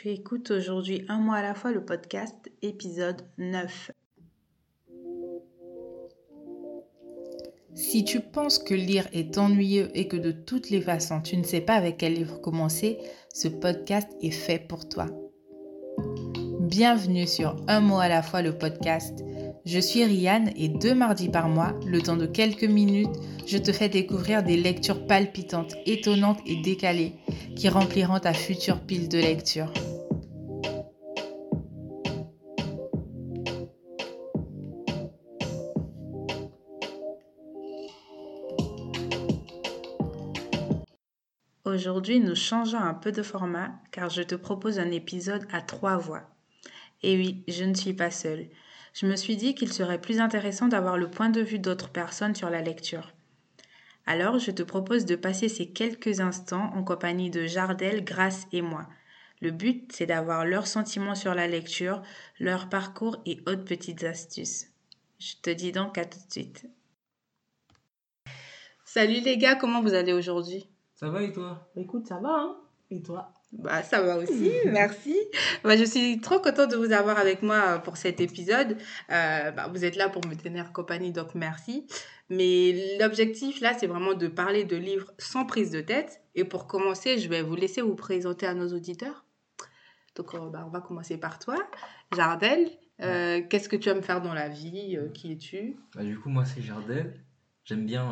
Tu écoutes aujourd'hui Un mois à la fois le podcast, épisode 9. Si tu penses que lire est ennuyeux et que de toutes les façons tu ne sais pas avec quel livre commencer, ce podcast est fait pour toi. Bienvenue sur Un mot à la fois le podcast. Je suis Rianne et deux mardis par mois, le temps de quelques minutes, je te fais découvrir des lectures palpitantes, étonnantes et décalées qui rempliront ta future pile de lecture. Aujourd'hui, nous changeons un peu de format car je te propose un épisode à trois voix. Et oui, je ne suis pas seule. Je me suis dit qu'il serait plus intéressant d'avoir le point de vue d'autres personnes sur la lecture. Alors, je te propose de passer ces quelques instants en compagnie de Jardel, Grace et moi. Le but, c'est d'avoir leurs sentiments sur la lecture, leur parcours et autres petites astuces. Je te dis donc à tout de suite. Salut les gars, comment vous allez aujourd'hui? Ça va et toi? Écoute, ça va, hein? Et toi? Bah, ça va aussi, merci. Bah, je suis trop contente de vous avoir avec moi pour cet épisode. Euh, bah, vous êtes là pour me tenir compagnie, donc merci. Mais l'objectif là, c'est vraiment de parler de livres sans prise de tête. Et pour commencer, je vais vous laisser vous présenter à nos auditeurs. Donc, euh, bah, on va commencer par toi. Jardel, euh, qu'est-ce que tu aimes faire dans la vie? Qui es-tu? Bah, Du coup, moi, c'est Jardel. J'aime bien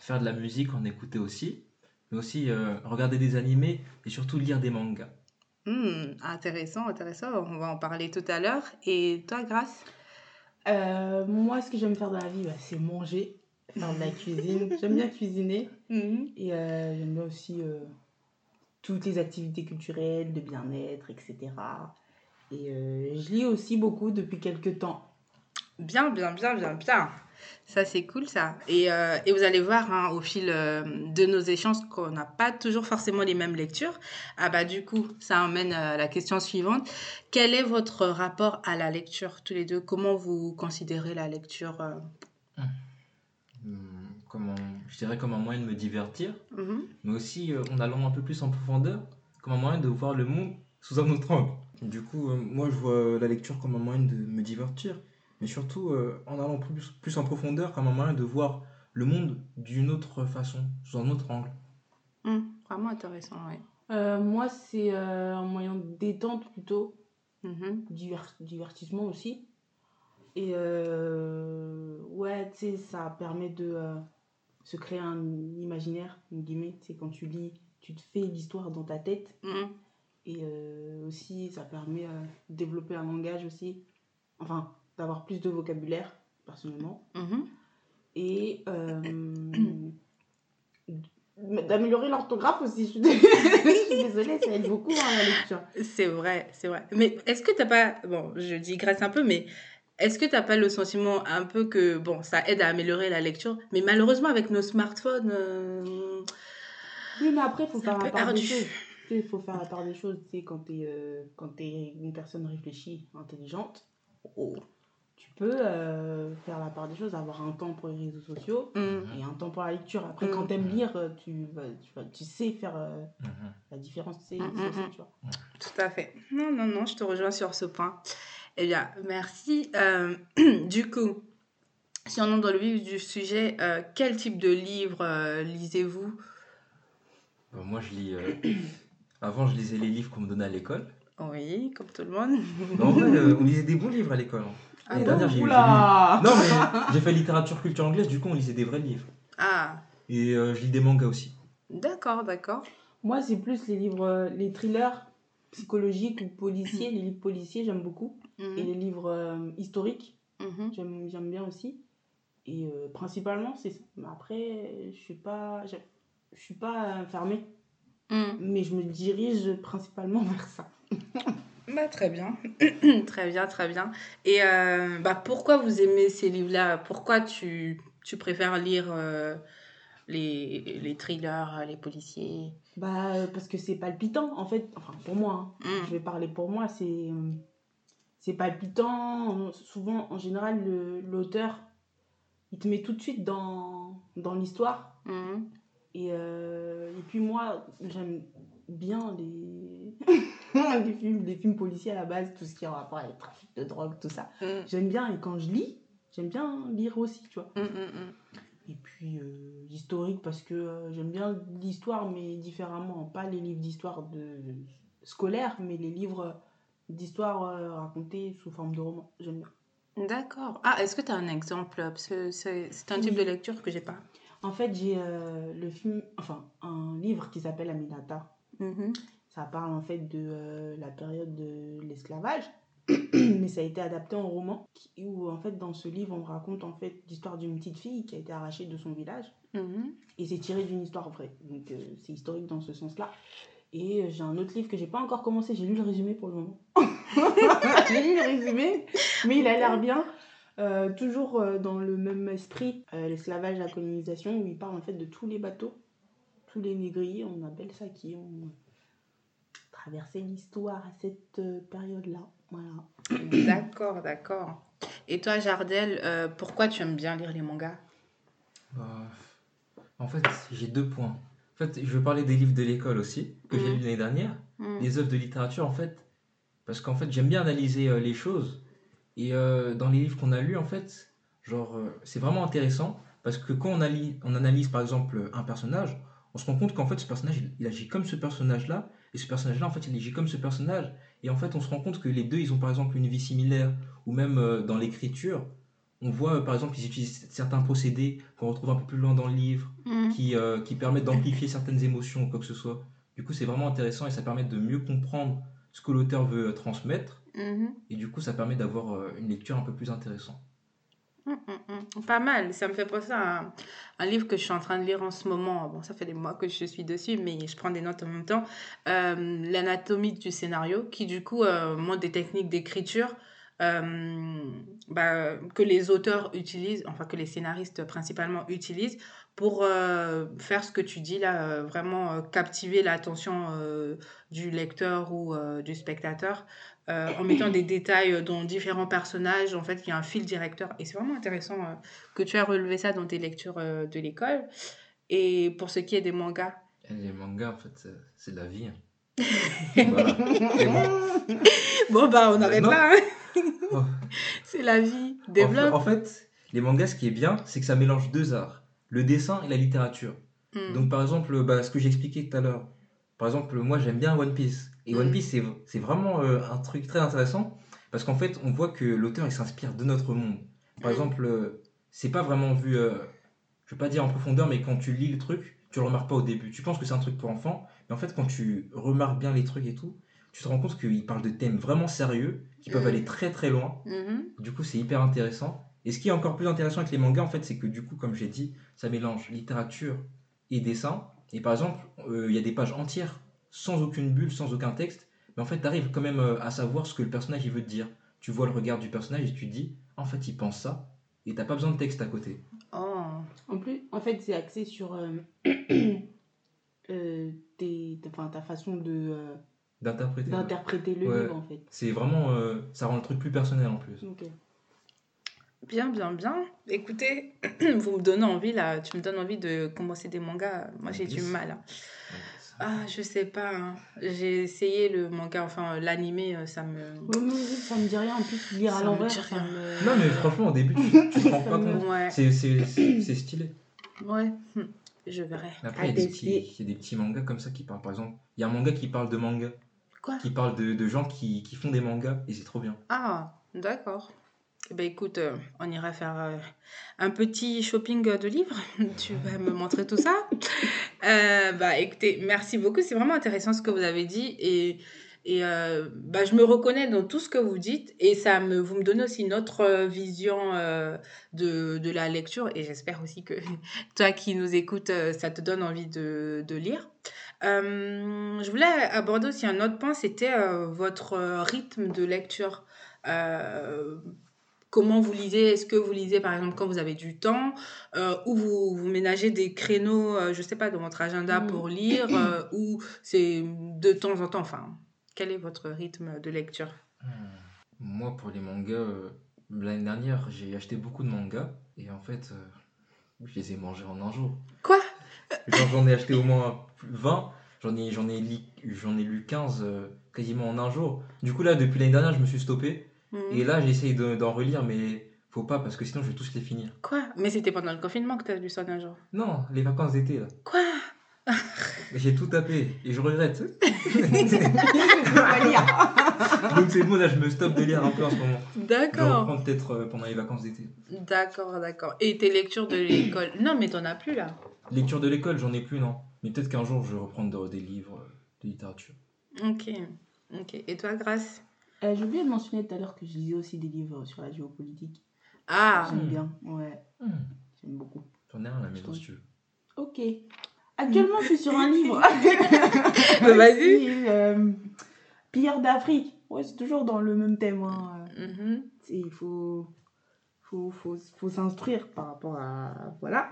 faire de la musique, en écouter aussi mais aussi euh, regarder des animés et surtout lire des mangas. Hmm, intéressant, intéressant. On va en parler tout à l'heure. Et toi, Grace? Euh, Moi, ce que j'aime faire dans la vie, bah, c'est manger, faire de la cuisine. j'aime bien cuisiner. Mhm. Et euh, j'aime bien aussi toutes les activités culturelles, de bien-être, etc. Et je lis aussi beaucoup depuis quelques temps. Bien, bien, bien, bien, bien. Ça, c'est cool, ça. Et, euh, et, vous allez voir hein, au fil euh, de nos échanges qu'on n'a pas toujours forcément les mêmes lectures. Ah bah du coup, ça emmène à la question suivante. Quel est votre rapport à la lecture, tous les deux? Comment vous considérez la lecture euh? hmm, comment, Je dirais comme un moyen de me divertir, mm-hmm. mais aussi en allant un peu plus en profondeur, comme un moyen de voir le monde sous un autre angle. Du coup, moi, je vois la lecture comme un moyen de me divertir mais surtout euh, en allant plus, plus en profondeur comme un moyen de voir le monde d'une autre façon, sous un autre angle. Mmh, vraiment intéressant, oui. Euh, moi, c'est euh, un moyen de détente plutôt, mmh divertissement aussi. Et ouais, tu sais, ça permet de se créer un imaginaire, une guillemets, c'est quand tu lis, tu te fais l'histoire dans ta tête. Mmh. Et aussi, ça permet de développer un langage aussi. Enfin, d'avoir plus de vocabulaire, personnellement. Mhm. Et euh, d'améliorer l'orthographe aussi. Je suis, désolée, ça aide beaucoup hein, la lecture. C'est vrai, c'est vrai. Mais est-ce que tu n'as pas. Bon, je digresse un peu, mais. Est-ce que tu n'as pas le sentiment un peu que, bon, ça aide à améliorer la lecture, mais malheureusement, avec nos smartphones. Euh, oui, mais après, il faut faire la part des choses. Il faut faire la part des choses. Tu sais, quand tu es, euh, es, une personne réfléchie, intelligente, oh, tu peux euh, faire la part des choses, avoir un temps pour les réseaux sociaux mm. et un temps pour la lecture. Après, quand mm. tu aimes lire, tu, tu, tu, sais faire euh, la différence. Tu, sais, tu vois. Tout à fait. Non, non, non, je te rejoins sur ce point. Eh bien, merci. Euh, du coup, si on entre dans le vif du sujet, quel type de livre lisez-vous? Moi, je lis. Avant, je lisais les livres qu'on me donnait à l'école. Oui, comme tout le monde. Non, on lisait des bons livres à l'école. Hein. Ah dernière, j'ai Non, mais j'ai fait littérature culture anglaise, du coup, on lisait des vrais livres. Ah. Et euh, je lis des mangas aussi. D'accord, d'accord. Moi, c'est plus les livres, euh, les thrillers psychologiques ou policiers. les livres policiers, j'aime beaucoup. Mhm. Et les livres euh, historiques, mhm. j'aime bien aussi. Et principalement, c'est ça. Mais après, je suis pas, je suis pas fermée. Mhm. Mais je me dirige principalement vers ça. Bah, très bien. très bien, très bien. Et euh, bah, pourquoi vous aimez ces livres-là? Pourquoi tu, tu préfères lire euh, les, les thrillers, les policiers? Bah, parce que c'est palpitant, en fait. Enfin, pour moi, hein. mm. je vais parler pour moi, c'est, c'est palpitant. Souvent, en général, l'auteur, il te met tout de suite dans, dans l'histoire. Mm. Et, euh, et puis moi, j'aime bien les... les, films, les films policiers à la base, tout ce qui est en rapport avec le trafic de drogue, tout ça. Mm. J'aime bien, et quand je lis, j'aime bien lire aussi, tu vois. Mm, mm, et puis, euh, historique, parce que euh, j'aime bien l'histoire, mais différemment. Pas les livres d'histoire de... scolaires, mais les livres d'histoire euh, racontés sous forme de roman. J'aime bien. D'accord. Ah, est-ce que tu as un exemple? Parce que c'est un type de lecture que j'ai pas. En fait, j'ai le film, enfin, un livre qui s'appelle Aminata. Mm-hmm. Ça parle en fait de euh, la période de l'esclavage, mais ça a été adapté en roman, où en fait dans ce livre on raconte en fait l'histoire d'une petite fille qui a été arrachée de son village, mhm. et c'est tiré d'une histoire vraie. Donc euh, c'est historique dans ce sens-là. Et euh, j'ai un autre livre que j'ai pas encore commencé, j'ai lu le résumé pour le moment. j'ai lu le résumé, mais il a l'air bien. toujours dans le même esprit, l'esclavage, la colonisation, où il parle en fait de tous les bateaux, tous les négriers, on appelle ça, qui? Ont traverser l'histoire à cette euh, période-là. Voilà. D'accord, d'accord. Et toi, Jardel, euh, pourquoi tu aimes bien lire les mangas? Bah, En fait, j'ai deux points. En fait, je veux parler des livres de l'école aussi, que j'ai mm. lu l'année dernière, mm. des œuvres de littérature, en fait, parce qu'en fait, j'aime bien analyser euh, les choses. Et dans les livres qu'on a lus, en fait, genre, c'est vraiment intéressant, parce que quand on, on analyse, par exemple, un personnage, on se rend compte qu'en fait, ce personnage, il agit comme ce personnage-là, et ce personnage-là, en fait, il agit comme ce personnage. Et en fait, on se rend compte que les deux, ils ont par exemple une vie similaire, ou même euh, dans l'écriture, on voit euh, par exemple qu'ils utilisent certains procédés qu'on retrouve un peu plus loin dans le livre, mm. qui, euh, qui permettent d'amplifier certaines émotions ou quoi que ce soit. Du coup, c'est vraiment intéressant et ça permet de mieux comprendre ce que l'auteur veut transmettre. Mm-hmm. Et du coup, ça permet d'avoir une lecture un peu plus intéressante. Pas mal. Ça me fait penser à un, livre que je suis en train de lire en ce moment. Bon, ça fait des mois que je suis dessus, mais je prends des notes en même temps. Euh, L'anatomie du scénario, qui du coup euh, montre des techniques d'écriture euh, bah, que les auteurs utilisent, enfin que les scénaristes principalement utilisent pour euh, faire ce que tu dis là, vraiment captiver l'attention du lecteur ou du spectateur euh, en mettant des détails dans différents personnages. En fait, il y a un fil directeur. Et c'est vraiment intéressant euh, que tu aies relevé ça dans tes lectures euh, de l'école. Et pour ce qui est des mangas. Les mangas, en fait, c'est la vie. Hein. bon. bah, on arrête là. Hein. Oh. c'est la vie. Développe. En, fait, les mangas, ce qui est bien, c'est que ça mélange deux arts le dessin et la littérature. Hmm. Donc, par exemple, bah, ce que j'expliquais tout à l'heure. Par exemple, moi, j'aime bien One Piece. Et One mm. Piece, c'est vraiment euh, un truc très intéressant parce qu'en fait, on voit que l'auteur il s'inspire de notre monde. Par mm. exemple, euh, c'est pas vraiment vu, euh, je vais pas dire en profondeur, mais quand tu lis le truc, tu le remarques pas au début. Tu penses que c'est un truc pour enfants, mais en fait, quand tu remarques bien les trucs et tout, tu te rends compte qu'il parle de thèmes vraiment sérieux qui peuvent aller très très loin. Du coup, c'est hyper intéressant. Et ce qui est encore plus intéressant avec les mangas, en fait, c'est que du coup, comme j'ai dit, ça mélange littérature et dessin. Et par exemple, il y a des pages entières sans aucune bulle, sans aucun texte, mais en fait, tu arrives quand même euh, à savoir ce que le personnage il veut te dire. Tu vois le regard du personnage et tu te dis, en fait, il pense ça, et t'as pas besoin de texte à côté. Oh. En plus, en fait, c'est axé sur euh, euh, ta façon de d'interpréter d'interpréter le livre en fait. C'est vraiment, ça rend le truc plus personnel en plus. Bien, bien, bien. Écoutez, vous me donnez envie là, tu me donnes envie de commencer des mangas. Moi, j'ai du mal. Hein. Ah, je sais pas. Hein. J'ai essayé le manga, enfin l'animé, euh, ça me. Oui, ça me dit rien. En plus, lire à l'envers, me. Non, mais franchement, au début, tu, tu te rends pas compte. Ouais. C'est stylé. Ouais, hum, je verrai. Après, il y, a des petits, y a des petits mangas comme ça qui parlent. Par exemple, il y a un manga qui parle de manga. Quoi? Qui parle de, de gens qui, qui font des mangas et c'est trop bien. Ah, d'accord. Eh ben écoute, euh, on ira faire euh, un petit shopping de livres. tu vas me montrer tout ça. Euh, bah écoutez, merci beaucoup. C'est vraiment intéressant ce que vous avez dit et, et bah, je me reconnais dans tout ce que vous dites et ça me, vous me donnez aussi une autre vision de, de, la lecture et j'espère aussi que toi qui nous écoutes, ça te donne envie de, de lire. je voulais aborder aussi un autre point, c'était votre rythme de lecture comment vous lisez Est-ce que vous lisez par exemple quand vous avez du temps euh, ou vous, vous ménagez des créneaux, euh, je sais pas, dans votre agenda mm. pour lire euh, ou c'est de temps en temps Enfin, quel est votre rythme de lecture? Hmm. Moi, pour les mangas, l'année dernière, j'ai acheté beaucoup de mangas et en fait, je les ai mangés en un jour. Quoi? J'en ai acheté au moins 20, j'en ai, j'en ai, j'en ai lu 15 quasiment en un jour. Du coup, là, depuis l'année dernière, je me suis stoppé. Et là, j'essaye d'en relire, mais faut pas parce que sinon, je vais tous les finir. Quoi? Mais c'était pendant le confinement que tu as lu ça un jour Non, les vacances d'été, là. Quoi? J'ai tout tapé et je regrette. Donc c'est bon, là je me stoppe de lire un peu en ce moment. D'accord. Je peut-être euh, pendant les vacances d'été. D'accord, d'accord. Et tes lectures de l'école? Non, mais t'en as plus là. Lecture de l'école, j'en ai plus, non. Mais peut-être qu'un jour je vais reprendre des livres euh, de littérature. Ok, ok. Et toi, Grâce euh, J'ai oublié de mentionner tout à l'heure que je lisais aussi des livres sur la géopolitique. Ah J'aime bien, ouais. Hmm. J'aime beaucoup. J'en ai un à la maison si tu veux. Ok. Actuellement, je suis sur un livre. Bah, vas-y. Euh, Pierre d'Afrique. Ouais, c'est toujours dans le même thème. Hein. Mm-hmm. Il faut, faut, faut, faut s'instruire par rapport à. Voilà.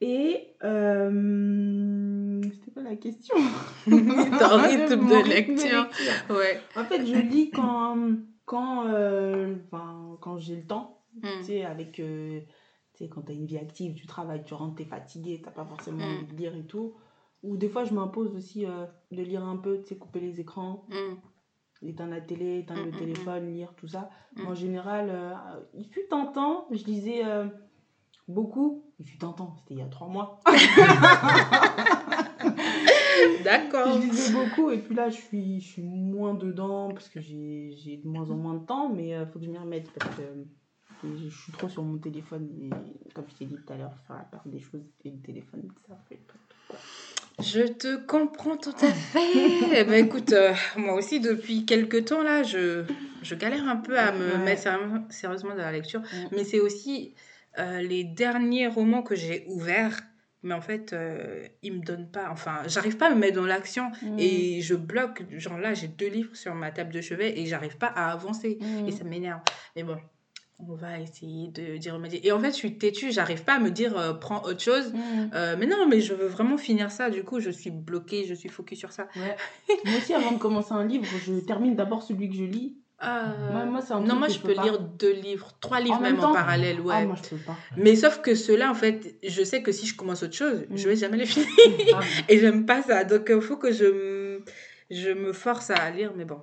Et. Euh, C'était quoi la question Ton rythme de lecture. Ouais. En fait, je lis quand, quand, euh, quand j'ai le temps. Mm. Tu sais, avec. Euh, tu sais, quand tu as une vie active, tu travailles, tu rentres, tu es fatigué, tu pas forcément mm. envie de lire et tout. Ou des fois, je m'impose aussi euh, de lire un peu, tu sais, couper les écrans, mm. éteindre la télé, éteindre le téléphone, lire, tout ça. En général, euh, il fut tentant, je lisais euh, beaucoup. Il fut tentant, c'était il y a trois mois. D'accord. Je lisais beaucoup et puis là, je suis, je suis moins dedans parce que j'ai de moins en moins de temps, mais il faut que je m'y remette parce que je suis trop sur mon téléphone. Et comme je t'ai dit tout à l'heure, faire la part des choses et le téléphone, ça fait pas tout Je te comprends tout à fait. ben, écoute, euh, moi aussi, depuis quelques temps, là, je, je galère un peu à me mettre sérieusement dans la lecture. Mais c'est aussi euh, les derniers romans que j'ai ouverts. Mais en fait, euh, ils me donnent pas. Enfin, j'arrive pas à me mettre dans l'action mm. et je bloque. Genre là, j'ai deux livres sur ma table de chevet et j'arrive pas à avancer. Et mm. ça m'énerve. Mais bon, on va essayer de dire remédier. Et en fait, je suis têtue, j'arrive pas à me dire euh, prends autre chose. Mm. Euh, mais non, mais je veux vraiment finir ça. Du coup, je suis bloquée, je suis focus sur ça. moi aussi, avant de commencer un livre, je termine d'abord celui que je lis. Euh... Moi, non, moi je peux, lire deux livres, trois livres même en parallèle. Ouais. Ah, moi, je peux pas. Mais sauf que ceux-là, en fait, je sais que si je commence autre chose, je je vais jamais les finir. Ah. Et j'aime pas ça. Donc, il faut que je je me force à lire. Mais bon,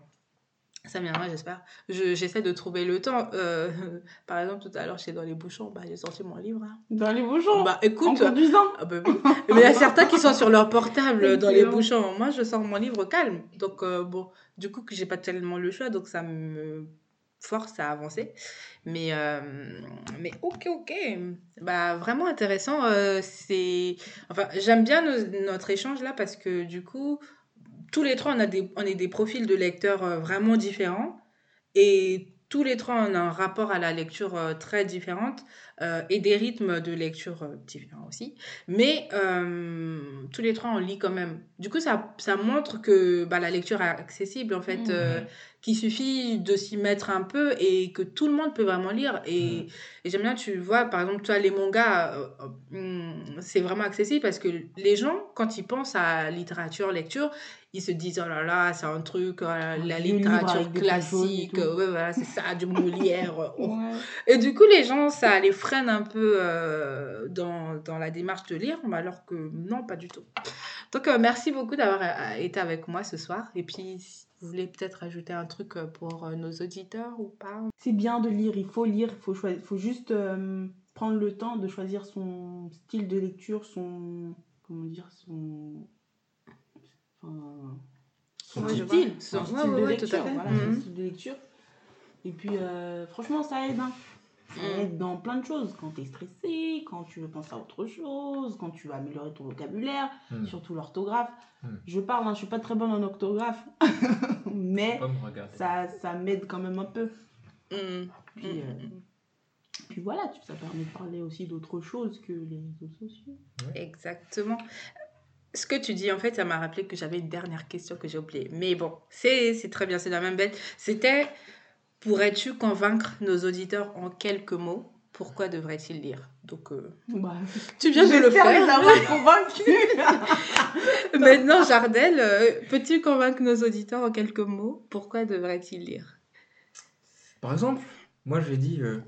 ça viendra, j'espère. J'essaie de trouver le temps. Euh, par exemple, tout à l'heure, j'étais dans les bouchons, bah, j'ai sorti mon livre. Hein. Dans les bouchons? Bah écoute. En conduisant? Ah, bah, Mais il y a certains qui sont sur leur portable dans les bouchons. Moi, je sors mon livre calme. Donc, euh, bon, du coup, que j'ai pas tellement le choix, donc ça me force à avancer. Mais, euh, mais ok, ok. Bah, vraiment intéressant. c'est enfin, J'aime bien notre échange là parce que du coup, tous les trois, on, a des, on est des profils de lecteurs euh, vraiment différents. Et tous les trois, on a un rapport à la lecture euh, très différente euh, et des rythmes de lecture différents aussi. Mais tous les trois, on lit quand même. Du coup, ça, ça montre que bah, la lecture est accessible, en fait. Mmh qu'il suffit de s'y mettre un peu et que tout le monde peut vraiment lire. Et, et j'aime bien, tu vois, par exemple, toi, les mangas, euh, euh, c'est vraiment accessible parce que les gens, quand ils pensent à littérature, lecture, ils se disent, oh là là, c'est un truc, euh, la littérature classique, ouais, voilà, c'est ça, du Molière. Oh. Et du coup, les gens, ça les freine un peu dans, dans, la démarche de lire, alors que non, pas du tout. Donc, merci beaucoup d'avoir été avec moi ce soir. Et puis, vous voulez peut-être ajouter un truc euh, pour euh, nos auditeurs ou pas? C'est bien de lire, il faut lire, il faut, faut juste euh, prendre le temps de choisir son style de lecture, son. Comment dire Son. Enfin, son, style, son style de lecture. Voilà, son style de lecture. Et puis, franchement, ça aide. Hein. Mm. dans plein de choses. Quand tu es stressé, quand tu veux penser à autre chose, quand tu veux améliorer ton vocabulaire, mm. surtout l'orthographe. Mm. Je parle, hein, je suis pas très bonne en orthographe, mais ça, ça m'aide quand même un peu. Puis, euh, puis voilà, ça permet de parler aussi d'autre chose que les réseaux sociaux. Exactement. Ce que tu dis, en fait, ça m'a rappelé que j'avais une dernière question que j'ai oubliée. Mais bon, c'est très bien, c'est la même bête. C'était Pourrais-tu convaincre nos auditeurs en quelques mots pourquoi devraient-ils lire? Donc, euh, bah, tu viens de le faire. les avoir convaincus. Maintenant, Jardel, euh, peux-tu convaincre nos auditeurs en quelques mots pourquoi devraient-ils lire? Par exemple, moi j'ai dit, euh,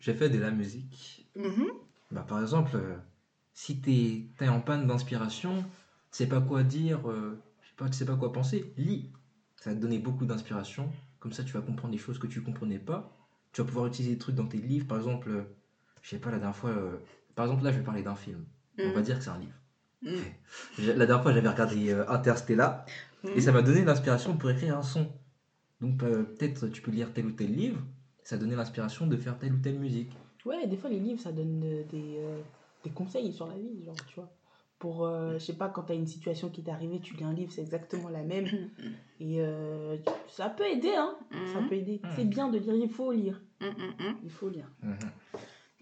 j'ai fait de la musique. Mm-hmm. bah, par exemple, si tu es, en panne d'inspiration, tu sais pas quoi dire, tu sais pas quoi penser, lis. ça va te donner beaucoup d'inspiration. Comme ça, tu vas comprendre des choses que tu ne comprenais pas. Tu vas pouvoir utiliser des trucs dans tes livres. Par exemple, euh, je sais pas, la dernière fois, euh, par exemple, là, je vais parler d'un film. On va mm. dire que c'est un livre. Mm. La dernière fois, j'avais regardé euh, Interstellar mm. et ça m'a donné l'inspiration pour écrire un son. Donc, peut-être tu peux lire tel ou tel livre, ça a donné l'inspiration de faire telle ou telle musique. Ouais, des fois, les livres, ça donne des, des conseils sur la vie, genre, tu vois pour, euh, je sais pas, quand tu as une situation qui t'est arrivée, tu lis un livre, c'est exactement la même. Et euh, ça peut aider, hein. Ça peut aider. C'est bien de lire, il faut lire. Il faut lire.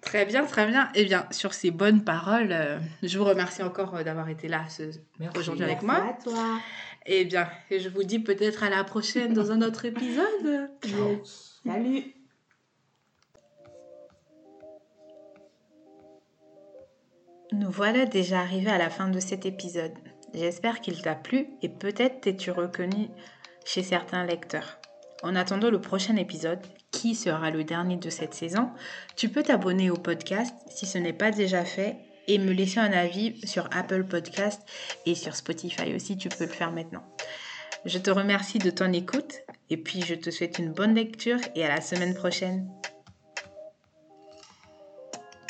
Très bien, très bien. Eh bien, sur ces bonnes paroles, euh, je vous remercie encore d'avoir été là aujourd'hui avec moi. Merci à toi. Eh bien, et je vous dis peut-être à la prochaine dans un autre épisode. Salut. Nous voilà déjà arrivés à la fin de cet épisode. J'espère qu'il t'a plu et peut-être t'es-tu reconnu chez certains lecteurs. En attendant le prochain épisode, qui sera le dernier de cette saison, tu peux t'abonner au podcast si ce n'est pas déjà fait et me laisser un avis sur Apple Podcast et sur Spotify aussi, tu peux le faire maintenant. Je te remercie de ton écoute et puis je te souhaite une bonne lecture et à la semaine prochaine.